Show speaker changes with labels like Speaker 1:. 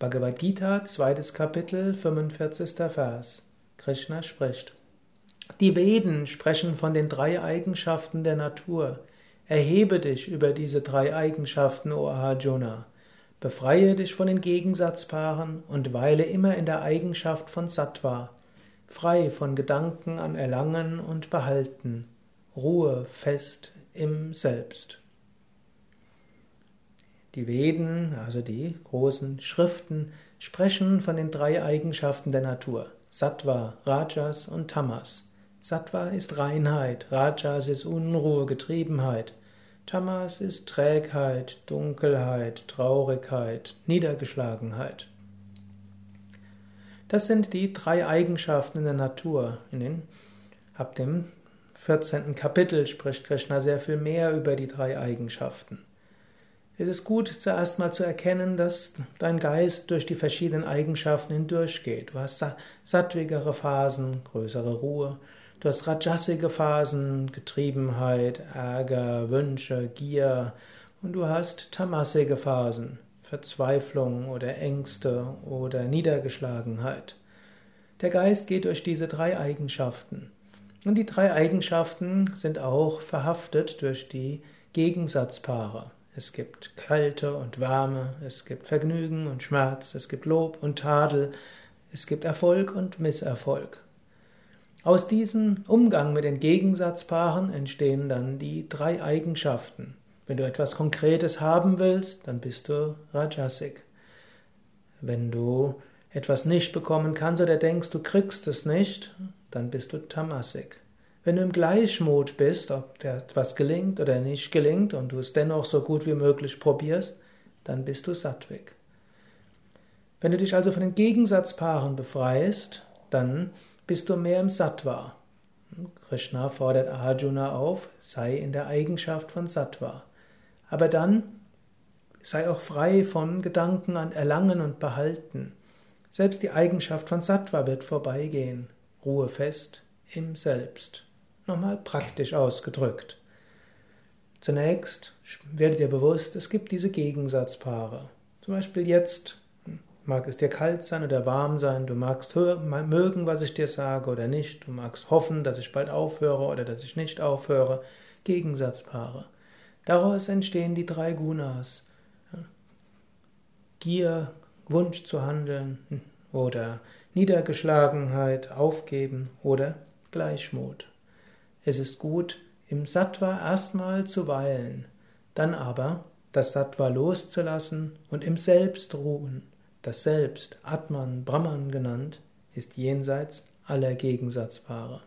Speaker 1: Bhagavad Gita, zweites Kapitel, 45. Vers. Krishna spricht. Die Veden sprechen von den drei Eigenschaften der Natur. Erhebe dich über diese drei Eigenschaften, O Arjuna. Befreie dich von den Gegensatzpaaren und weile immer in der Eigenschaft von Sattva, frei von Gedanken an Erlangen und Behalten, Ruhe fest im Selbst. Die Veden, also die großen Schriften, sprechen von den drei Eigenschaften der Natur: Sattva, Rajas und Tamas. Sattva ist Reinheit, Rajas ist Unruhe, Getriebenheit, Tamas ist Trägheit, Dunkelheit, Traurigkeit, Niedergeschlagenheit. Das sind die drei Eigenschaften in der Natur. Den, ab dem 14. Kapitel spricht Krishna sehr viel mehr über die drei Eigenschaften. Es ist gut, zuerst mal zu erkennen, dass dein Geist durch die verschiedenen Eigenschaften hindurchgeht. Du hast sattwigere Phasen, größere Ruhe. Du hast rajasige Phasen, Getriebenheit, Ärger, Wünsche, Gier. Und du hast tamasige Phasen, Verzweiflung oder Ängste oder Niedergeschlagenheit. Der Geist geht durch diese drei Eigenschaften. Und die drei Eigenschaften sind auch verhaftet durch die Gegensatzpaare. Es gibt Kälte und Wärme, es gibt Vergnügen und Schmerz, es gibt Lob und Tadel, es gibt Erfolg und Misserfolg. Aus diesem Umgang mit den Gegensatzpaaren entstehen dann die drei Eigenschaften. Wenn du etwas Konkretes haben willst, dann bist du Rajasik. Wenn du etwas nicht bekommen kannst oder denkst, du kriegst es nicht, dann bist du Tamasik. Wenn du im Gleichmut bist, ob dir etwas gelingt oder nicht gelingt und du es dennoch so gut wie möglich probierst, dann bist du Sattwik. Wenn du dich also von den Gegensatzpaaren befreist, dann bist du mehr im Sattva. Krishna fordert Arjuna auf, sei in der Eigenschaft von Sattva. Aber dann sei auch frei von Gedanken an Erlangen und Behalten. Selbst die Eigenschaft von Sattva wird vorbeigehen. Ruhe fest im Selbst nochmal praktisch ausgedrückt. Zunächst werdet ihr bewusst, es gibt diese Gegensatzpaare. Zum Beispiel jetzt mag es dir kalt sein oder warm sein, du magst mögen, was ich dir sage oder nicht, du magst hoffen, dass ich bald aufhöre oder dass ich nicht aufhöre. Gegensatzpaare. Daraus entstehen die drei Gunas. Gier, Wunsch zu handeln oder Niedergeschlagenheit, Aufgeben oder Gleichmut. Es ist gut, im Sattva erstmal zu weilen, dann aber das Sattva loszulassen und im Selbst ruhen. Das Selbst, Atman, Brahman genannt, ist jenseits aller Gegensatzpaare.